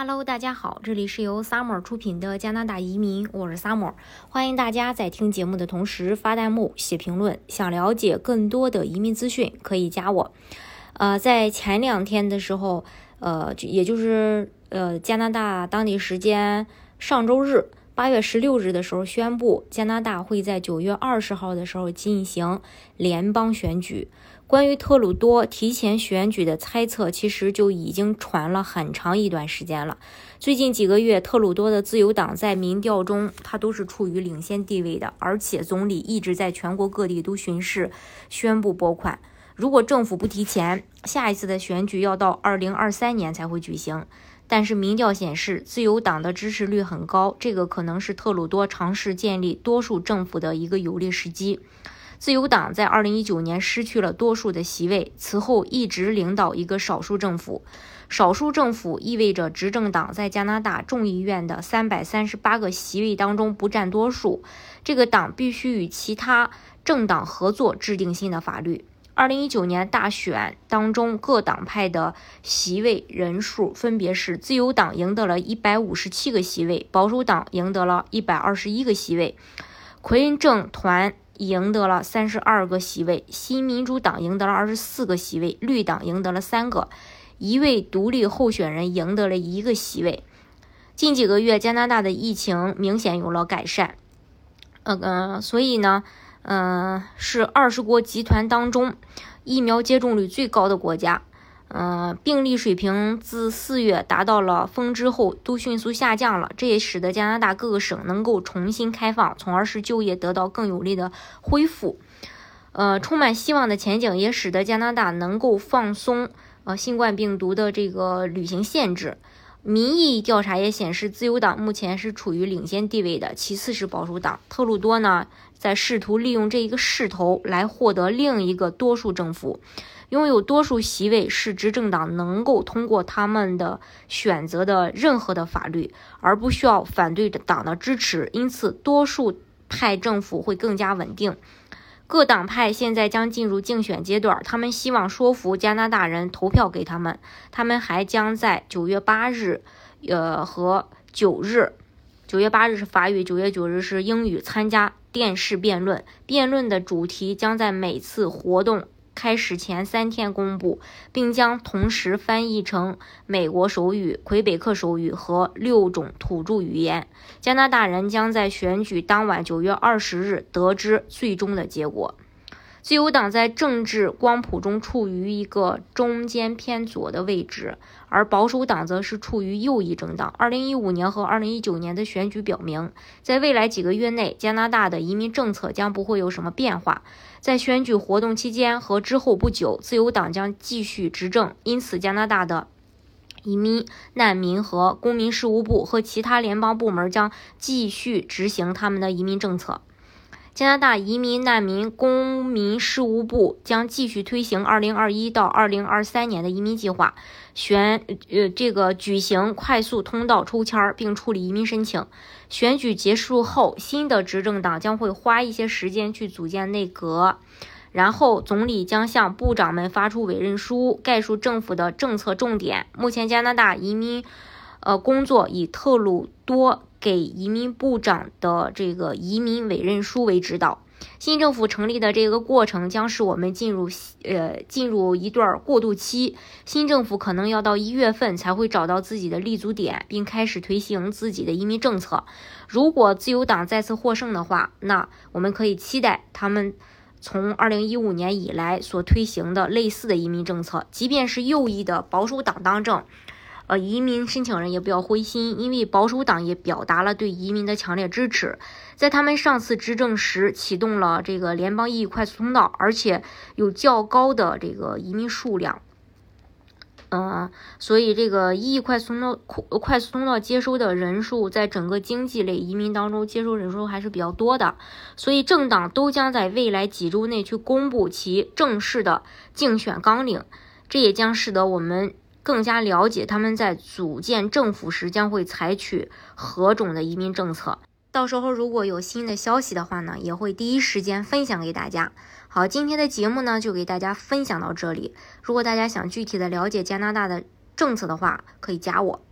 Hello，大家好，这里是由 Summer 出品的加拿大移民，我是 Summer，欢迎大家在听节目的同时发弹幕、写评论。想了解更多的移民资讯，可以加我。呃，在前两天的时候，呃，也就是呃加拿大当地时间上周日八月十六日的时候，宣布加拿大会在九月二十号的时候进行联邦选举。关于特鲁多提前选举的猜测，其实就已经传了很长一段时间了。最近几个月，特鲁多的自由党在民调中，他都是处于领先地位的，而且总理一直在全国各地都巡视，宣布拨款。如果政府不提前，下一次的选举要到二零二三年才会举行。但是民调显示，自由党的支持率很高，这个可能是特鲁多尝试建立多数政府的一个有利时机。自由党在2019年失去了多数的席位，此后一直领导一个少数政府。少数政府意味着执政党在加拿大众议院的338个席位当中不占多数，这个党必须与其他政党合作制定新的法律。2019年大选当中，各党派的席位人数分别是：自由党赢得了一百五十七个席位，保守党赢得了一百二十一个席位，魁政团。赢得了三十二个席位，新民主党赢得了二十四个席位，绿党赢得了三个，一位独立候选人赢得了一个席位。近几个月，加拿大的疫情明显有了改善，呃，所以呢，嗯，是二十国集团当中疫苗接种率最高的国家。嗯，病例水平自四月达到了峰值后都迅速下降了，这也使得加拿大各个省能够重新开放，从而使就业得到更有力的恢复。呃，充满希望的前景也使得加拿大能够放松呃新冠病毒的这个旅行限制。民意调查也显示，自由党目前是处于领先地位的，其次是保守党。特鲁多呢，在试图利用这一个势头来获得另一个多数政府。拥有多数席位是执政党能够通过他们的选择的任何的法律，而不需要反对党的支持，因此多数派政府会更加稳定。各党派现在将进入竞选阶段，他们希望说服加拿大人投票给他们。他们还将在九月八日，呃和九日，九月八日是法语，九月九日是英语，参加电视辩论。辩论的主题将在每次活动。开始前三天公布，并将同时翻译成美国手语、魁北克手语和六种土著语言。加拿大人将在选举当晚九月二十日得知最终的结果。自由党在政治光谱中处于一个中间偏左的位置，而保守党则是处于右翼政党。二零一五年和二零一九年的选举表明，在未来几个月内，加拿大的移民政策将不会有什么变化。在选举活动期间和之后不久，自由党将继续执政，因此加拿大的移民、难民和公民事务部和其他联邦部门将继续执行他们的移民政策。加拿大移民、难民、公民事务部将继续推行2021到2023年的移民计划，选呃这个举行快速通道抽签儿，并处理移民申请。选举结束后，新的执政党将会花一些时间去组建内阁，然后总理将向部长们发出委任书，概述政府的政策重点。目前，加拿大移民呃工作以特鲁多。给移民部长的这个移民委任书为指导。新政府成立的这个过程将是我们进入呃进入一段过渡期。新政府可能要到一月份才会找到自己的立足点，并开始推行自己的移民政策。如果自由党再次获胜的话，那我们可以期待他们从二零一五年以来所推行的类似的移民政策。即便是右翼的保守党当政。呃，移民申请人也不要灰心，因为保守党也表达了对移民的强烈支持，在他们上次执政时启动了这个联邦异议快速通道，而且有较高的这个移民数量。嗯，所以这个异议快速通道快速通道接收的人数，在整个经济类移民当中接收人数还是比较多的，所以政党都将在未来几周内去公布其正式的竞选纲领，这也将使得我们。更加了解他们在组建政府时将会采取何种的移民政策。到时候如果有新的消息的话呢，也会第一时间分享给大家。好，今天的节目呢就给大家分享到这里。如果大家想具体的了解加拿大的政策的话，可以加我。